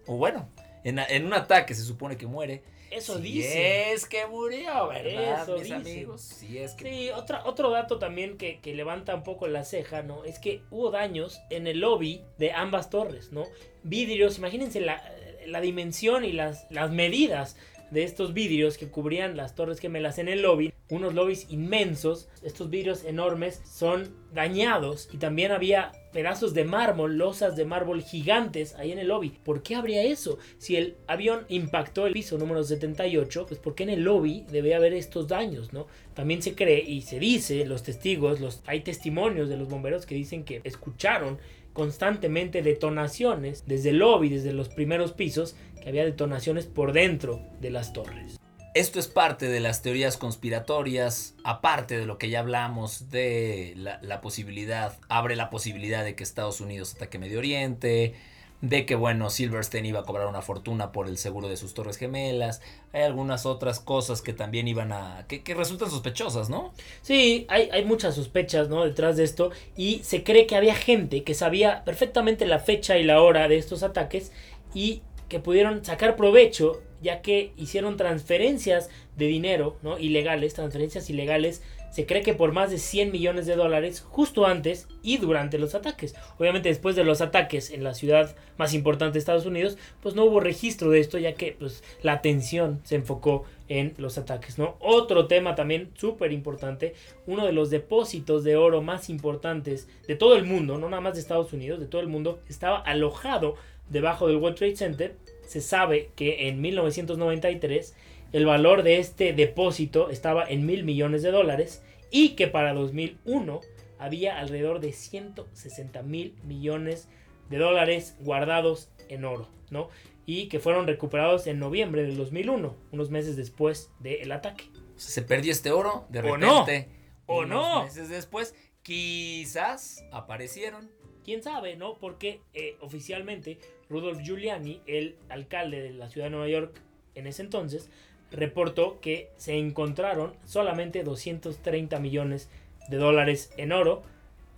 O bueno, en, un ataque se supone que muere. Eso si dice. Es que murió, ¿verdad? Eso mis amigos. Si es que... Sí, otro dato también que, que, levanta un poco la ceja, ¿no? Es que hubo daños en el lobby de ambas torres, ¿no? Vidrios, imagínense la, la dimensión y las, las medidas de estos vidrios que cubrían las torres gemelas en el lobby, unos lobbies inmensos, estos vidrios enormes son dañados y también había pedazos de mármol, losas de mármol gigantes ahí en el lobby. ¿Por qué habría eso? Si el avión impactó el piso número 78, pues ¿por qué en el lobby debe haber estos daños, no? También se cree y se dice, los testigos, los hay testimonios de los bomberos que dicen que escucharon constantemente detonaciones desde el lobby, desde los primeros pisos, que había detonaciones por dentro de las torres. Esto es parte de las teorías conspiratorias, aparte de lo que ya hablamos de la, posibilidad, abre la posibilidad de que Estados Unidos ataque Medio Oriente, de que, bueno, Silverstein iba a cobrar una fortuna por el seguro de sus torres gemelas. Hay algunas otras cosas que también iban a... que, resultan sospechosas, ¿no? Sí, hay, hay, muchas sospechas, ¿no? Detrás de esto. Y se cree que había gente que sabía perfectamente la fecha y la hora de estos ataques y que pudieron sacar provecho ya que hicieron transferencias de dinero, ¿no? Ilegales, transferencias ilegales se cree que por más de 100 millones de dólares justo antes y durante los ataques. Obviamente después de los ataques en la ciudad más importante de Estados Unidos, pues no hubo registro de esto ya que pues, la atención se enfocó en los ataques, ¿no? Otro tema también súper importante, uno de los depósitos de oro más importantes de todo el mundo, no nada más de Estados Unidos, de todo el mundo, estaba alojado debajo del World Trade Center. Se sabe que en 1993 el valor de este depósito estaba en mil millones de dólares y que para 2001 había alrededor de 160 mil millones de dólares guardados en oro, ¿no? Y que fueron recuperados en noviembre del 2001, unos meses después del ataque. Se perdió este oro, de repente. ¿O no? ¿O no? meses después, quizás aparecieron. Quién sabe, ¿no? Porque eh, oficialmente Rudolf Giuliani, el alcalde de la ciudad de Nueva York en ese entonces, reportó que se encontraron solamente 230 millones de dólares en oro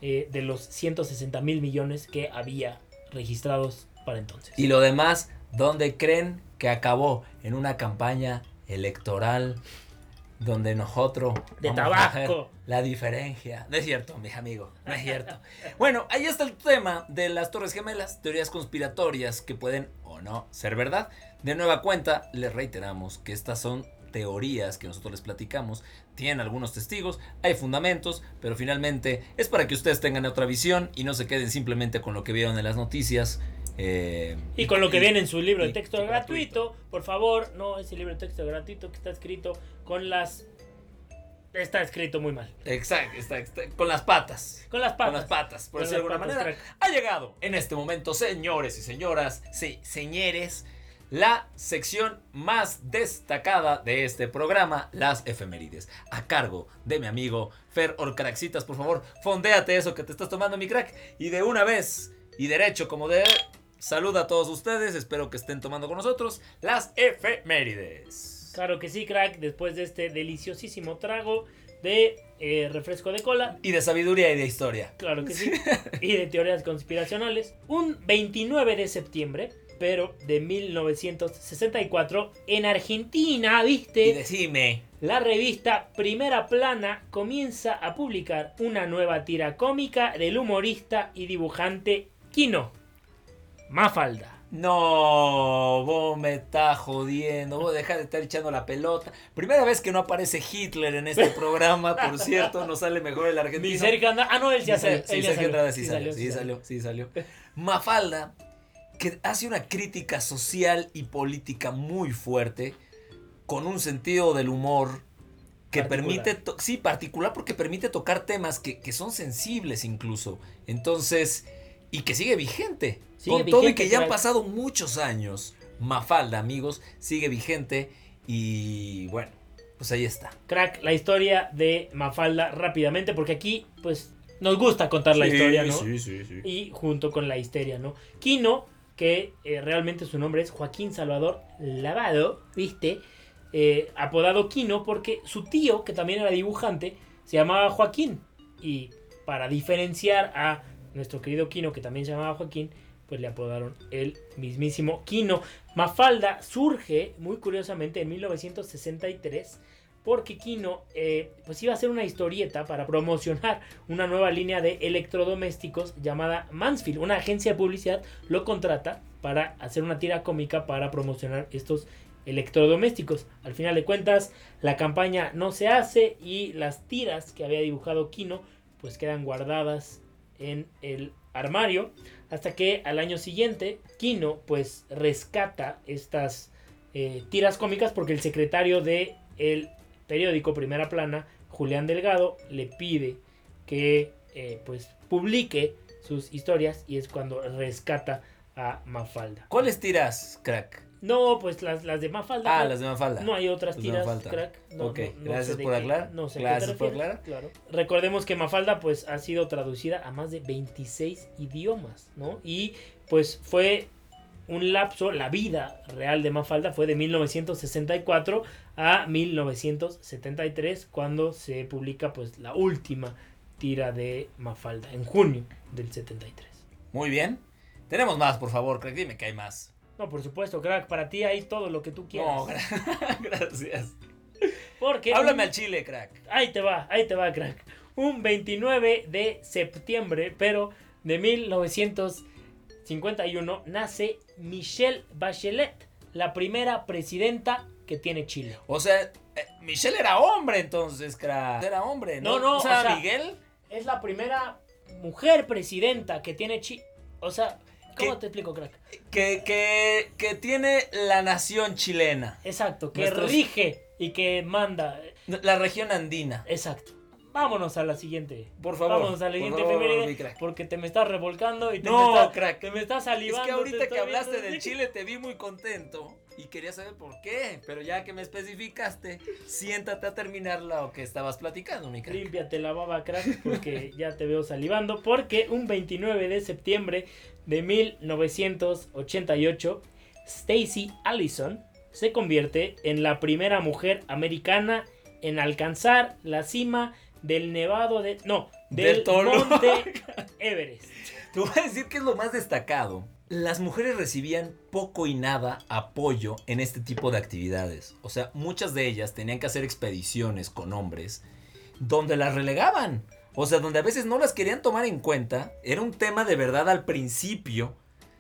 eh, de los 160 mil millones que había registrados para entonces. Y lo demás, ¿dónde creen que acabó? En una campaña electoral donde nosotros de la diferencia. No es cierto mis amigos no es cierto. Bueno ahí está el tema de las torres gemelas teorías conspiratorias que pueden o no ser verdad. De nueva cuenta, les reiteramos que estas son teorías que nosotros les platicamos, tienen algunos testigos, hay fundamentos, pero finalmente es para que ustedes tengan otra visión y no se queden simplemente con lo que vieron en las noticias. Eh, y con lo que viene en su libro de texto gratuito, por favor, no ese libro de texto gratuito que está escrito con las Está escrito muy mal. Exacto, está, con las patas. Con las patas. Con las patas, por decirlo de alguna manera. Ha llegado en este momento, señores y señoras, sí, señores, la sección más destacada de este programa, las efemérides, a cargo de mi amigo Fer Orcaraxitas. Por favor, fondéate eso que te estás tomando, mi crack, y de una vez y derecho como de... Saluda a todos ustedes, espero que estén tomando con nosotros las efemérides. Claro que sí, crack, después de este deliciosísimo trago de eh, refresco de cola. Y de sabiduría y de historia. Claro que sí. y de teorías conspiracionales. Un 29 de septiembre pero de 1964 en Argentina, ¿viste? Y decime. La revista Primera Plana comienza a publicar una nueva tira cómica del humorista y dibujante Kino. Mafalda. No, vos me estás jodiendo, vos dejá de estar echando la pelota. Primera vez que no aparece Hitler en este programa, por cierto, no sale mejor el argentino. Sergio Ah, no, él ya salió. Sí, salió, sí salió, sí salió. Mafalda, que hace una crítica social y política muy fuerte, con un sentido del humor que permite, sí, particular porque permite tocar temas que, que son sensibles incluso. Entonces, y que sigue vigente. Con todo y que ya han pasado muchos años. Mafalda, amigos, sigue vigente. Y bueno, pues ahí está. Crack, la historia de Mafalda rápidamente, porque aquí, pues, nos gusta contar la historia, ¿no? Sí, sí, sí. Y junto con la histeria, ¿no? Kino, que eh, realmente su nombre es Joaquín Salvador Lavado, ¿viste? Eh, apodado Kino porque su tío, que también era dibujante, se llamaba Joaquín. Y para diferenciar a nuestro querido Kino, que también se llamaba Joaquín, pues le apodaron el mismísimo Kino. Mafalda surge, muy curiosamente, en 1963, porque Kino eh, pues iba a hacer una historieta para promocionar una nueva línea de electrodomésticos llamada Mansfield. Una agencia de publicidad lo contrata para hacer una tira cómica para promocionar estos electrodomésticos. Al final de cuentas, la campaña no se hace y las tiras que había dibujado Kino pues quedan guardadas en el armario hasta que al año siguiente Kino pues rescata estas eh, tiras cómicas porque el secretario de el periódico Primera Plana Julián Delgado le pide que eh, pues publique sus historias y es cuando rescata a Mafalda. ¿Cuáles tiras, crack? No, pues las, las de Mafalda. Ah, las de Mafalda. No hay otras tiras, crack. ok, gracias por aclarar. No sé gracias por aclarar. Claro. Recordemos que Mafalda pues ha sido traducida a más de 26 idiomas, ¿no? Y pues fue un lapso, la vida real de Mafalda fue de 1964 a 1973 cuando se publica pues la última tira de Mafalda en junio del 73. Muy bien. Tenemos más, por favor, crack, dime que hay más. No, por supuesto, crack. Para ti hay todo lo que tú quieras. No, gracias. Porque Háblame al chile, crack. Ahí te va, ahí te va, crack. Un 29 de septiembre, pero de 1951, nace Michelle Bachelet, la primera presidenta que tiene Chile. O sea, eh, Michelle era hombre entonces, crack. Era hombre, ¿no? No, no, o sea, Miguel. Es la primera mujer presidenta que tiene Chile. O sea, ¿Cómo te explico, crack? Que, que, que tiene la nación chilena. Exacto, que rige y que manda. La región andina. Exacto. Vámonos a la siguiente. Por favor. Vámonos a la siguiente efeméride. Porque te me estás revolcando y te, no, me, estás, crack. te me estás salivando. Es que ahorita que hablaste del Chile te vi muy contento y quería saber por qué. Pero ya que me especificaste, siéntate a terminar lo que estabas platicando, mi crack. Límpiate la baba, crack, porque ya te veo salivando. Porque un 29 de septiembre de 1988, Stacy Allison se convierte en la primera mujer americana en alcanzar la cima del nevado de no del, monte Everest. Te voy a decir que es lo más destacado. Las mujeres recibían poco y nada apoyo en este tipo de actividades. O sea, muchas de ellas tenían que hacer expediciones con hombres donde las relegaban. O sea, donde a veces no las querían tomar en cuenta. Era un tema de verdad al principio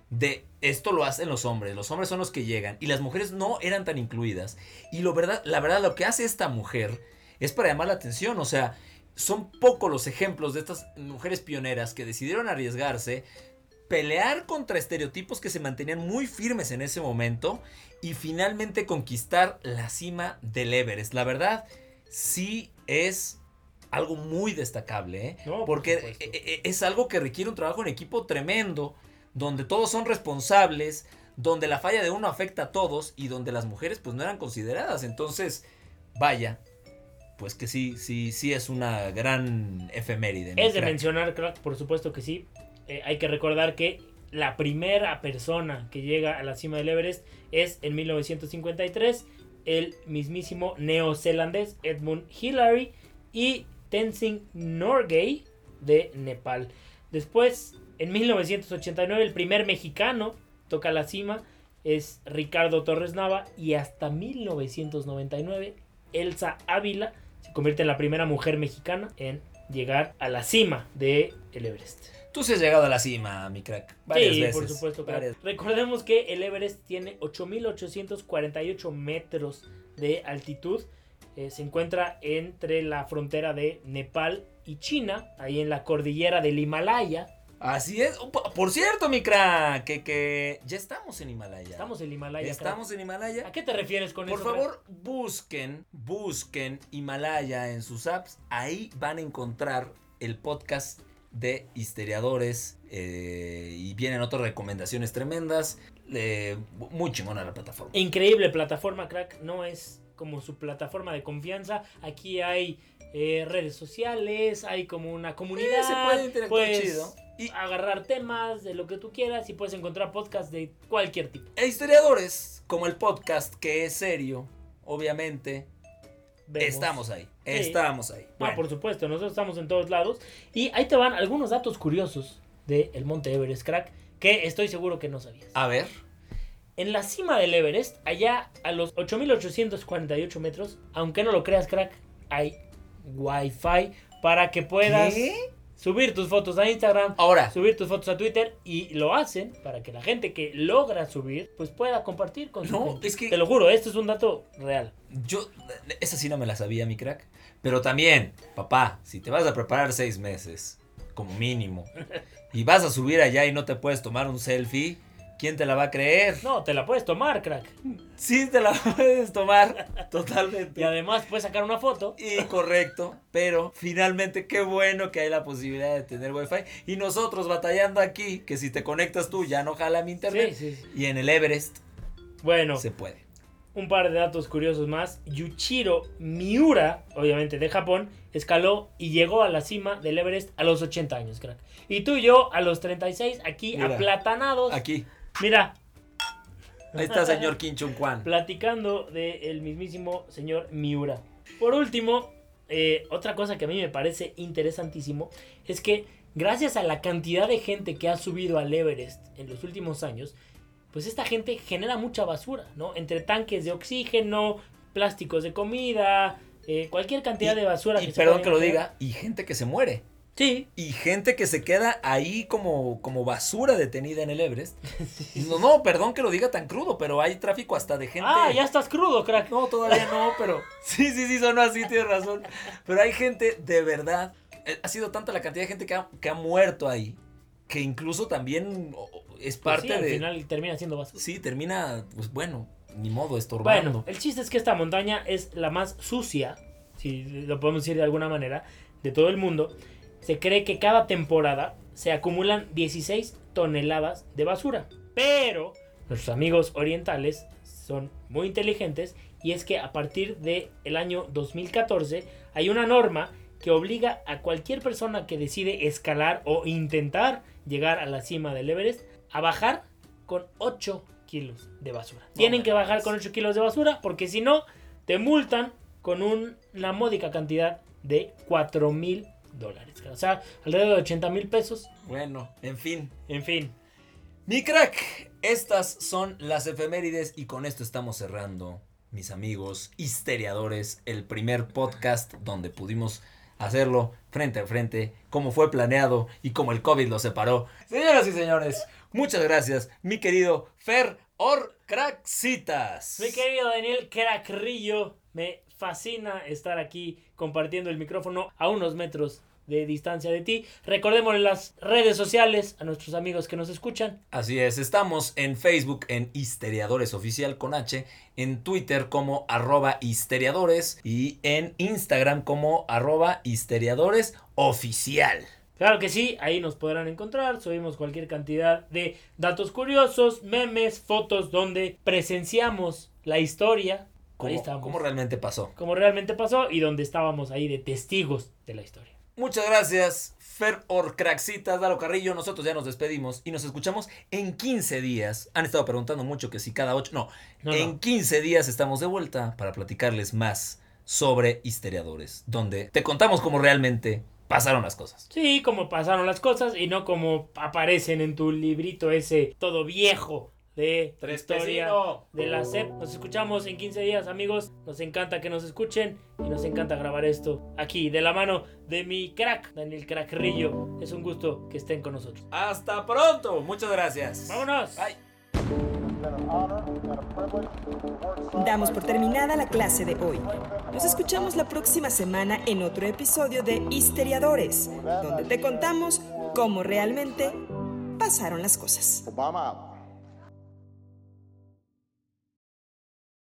de esto lo hacen los hombres. Los hombres son los que llegan. Y las mujeres no eran tan incluidas. Y lo verdad, la verdad, lo que hace esta mujer es para llamar la atención. O sea, son pocos los ejemplos de estas mujeres pioneras que decidieron arriesgarse, pelear contra estereotipos que se mantenían muy firmes en ese momento y finalmente conquistar la cima del Everest. La verdad, sí es algo muy destacable, ¿eh? porque e, e, es algo que requiere un trabajo en equipo tremendo, donde todos son responsables, donde la falla de uno afecta a todos y donde las mujeres pues no eran consideradas. Entonces, vaya, pues que sí, sí, sí es una gran efeméride. Es de mencionar, crack, por supuesto que sí. Eh, hay que recordar que la primera persona que llega a la cima del Everest es en 1953 el mismísimo neozelandés Edmund Hillary y Tenzing Norgay de Nepal. Después, en 1989, el primer mexicano toca la cima es Ricardo Torres Nava y hasta 1999 Elsa Ávila se convierte en la primera mujer mexicana en llegar a la cima de el Everest. Tú sí has llegado a la cima, mi crack. Varias sí, veces. por supuesto. Recordemos que el Everest tiene 8.848 metros de altitud. Eh, se encuentra entre la frontera de Nepal y China, ahí en la cordillera del Himalaya. Así es. Por cierto, mi crack, que, que ya estamos en Himalaya. Estamos en Himalaya. Estamos en Himalaya. ¿A qué te refieres con Por eso? Por favor, busquen, busquen Himalaya en sus apps. Ahí van a encontrar el podcast de historiadores eh, y vienen otras recomendaciones tremendas. Eh, muy chingona la plataforma. Increíble plataforma, crack. No es como su plataforma de confianza. Aquí hay eh, redes sociales, hay como una comunidad. se puede interactuar chido. Y agarrar temas de lo que tú quieras y puedes encontrar podcasts de cualquier tipo. E historiadores, como el podcast que es serio, obviamente, Estamos ahí, estamos ahí. Ah, por supuesto, nosotros estamos en todos lados. Y ahí te van algunos datos curiosos del el Monte Everest, crack, que estoy seguro que no sabías. A ver. En la cima del Everest, allá a los 8.848 metros, aunque no lo creas, crack, hay Wi-Fi para que puedas subir tus fotos a Instagram, ahora. subir tus fotos a Twitter y lo hacen para que la gente que logra subir pues pueda compartir con su no, es que te lo juro, esto es un dato real. Yo esa sí no me la sabía, mi crack, pero también, papá, si te vas a preparar seis meses como mínimo y vas a subir allá y no te puedes tomar un selfie, ¿Quién te la va a creer? No, te la puedes tomar, crack. Sí, te la puedes tomar, totalmente. Y además puedes sacar una foto. Y correcto, pero finalmente qué bueno que hay la posibilidad de tener wifi. Y nosotros batallando aquí, que si te conectas tú ya no jala mi internet. Sí, sí, Y en el Everest, bueno, se puede. Un par de datos curiosos más. Yuchiro Miura, obviamente de Japón, escaló y llegó a la cima del Everest a los 80 años, crack. Y tú y yo a los 36, aquí aplatanados. Aquí. Mira. Ahí está señor Kim Chung Kwan. Platicando del mismísimo señor Miura. Por último, eh, otra cosa que a mí me parece interesantísimo es que gracias a la cantidad de gente que ha subido al Everest en los últimos años, pues esta gente genera mucha basura, ¿no? Entre tanques de oxígeno, plásticos de comida, eh, cualquier cantidad de basura. Y perdón que lo diga, y gente que se muere. Sí. Y gente que se queda ahí como, como basura detenida en el Everest. No, no, perdón que lo diga tan crudo, pero hay tráfico hasta de gente. Ah, ya estás crudo, crack. No, todavía no, pero. Sí, sí, sí, sonó así, tienes razón. Pero hay gente de verdad. Eh, ha sido tanta la cantidad de gente que ha, que ha muerto ahí. Que incluso también es pues parte de. Al final termina siendo basura. Sí, termina, pues bueno, ni modo, estorbando. Bueno, el chiste es que esta montaña es la más sucia, si lo podemos decir de alguna manera, de todo el mundo se cree que cada temporada se acumulan 16 toneladas de basura. Pero nuestros amigos orientales son muy inteligentes y es que a partir del el año 2014 hay una norma que obliga a cualquier persona que decide escalar o intentar llegar a la cima del Everest a bajar con 8 kilos de basura. Tienen que bajar con 8 kilos de basura porque si no te multan con una módica cantidad de 4 mil dólares. O sea, alrededor de 80 mil pesos. Bueno, en fin. En fin. Mi crack, estas son las efemérides y con esto estamos cerrando, mis amigos histeriadores, el primer podcast donde pudimos hacerlo frente a frente, como fue planeado y como el COVID lo separó. Señoras y señores, muchas gracias, mi querido Fer Or Craxitas. Mi querido Daniel Cracrillo, me fascina estar aquí compartiendo el micrófono a unos metros de distancia de ti. Recordemos en las redes sociales a nuestros amigos que nos escuchan. Así es, estamos en Facebook en Histeriadores Oficial con H, en Twitter como arroba histeriadores y en Instagram como arroba histeriadores oficial. Claro que sí, ahí nos podrán encontrar, subimos cualquier cantidad de datos curiosos, memes, fotos donde presenciamos la historia. ¿Cómo, ¿Cómo realmente pasó? Como realmente pasó y donde estábamos ahí de testigos de la historia. Muchas gracias, Fer Orcraxitas, Dalo Carrillo. Nosotros ya nos despedimos y nos escuchamos en 15 días. Han estado preguntando mucho que si cada 8. No, en 15 días estamos de vuelta para platicarles más sobre historiadores, donde te contamos cómo realmente pasaron las cosas. Sí, cómo pasaron las cosas y no como aparecen en tu librito ese todo viejo de historia de la SEP. Nos escuchamos en 15 días, amigos. Nos encanta que nos escuchen y nos encanta grabar esto aquí de la mano de mi crack, Daniel Crackrillo. Es un gusto que estén con nosotros. Hasta pronto. Muchas gracias. Vámonos. Bye. Damos por terminada la clase de hoy. Nos escuchamos la próxima semana en otro episodio de Histeriadores, donde te contamos cómo realmente pasaron las cosas. Obama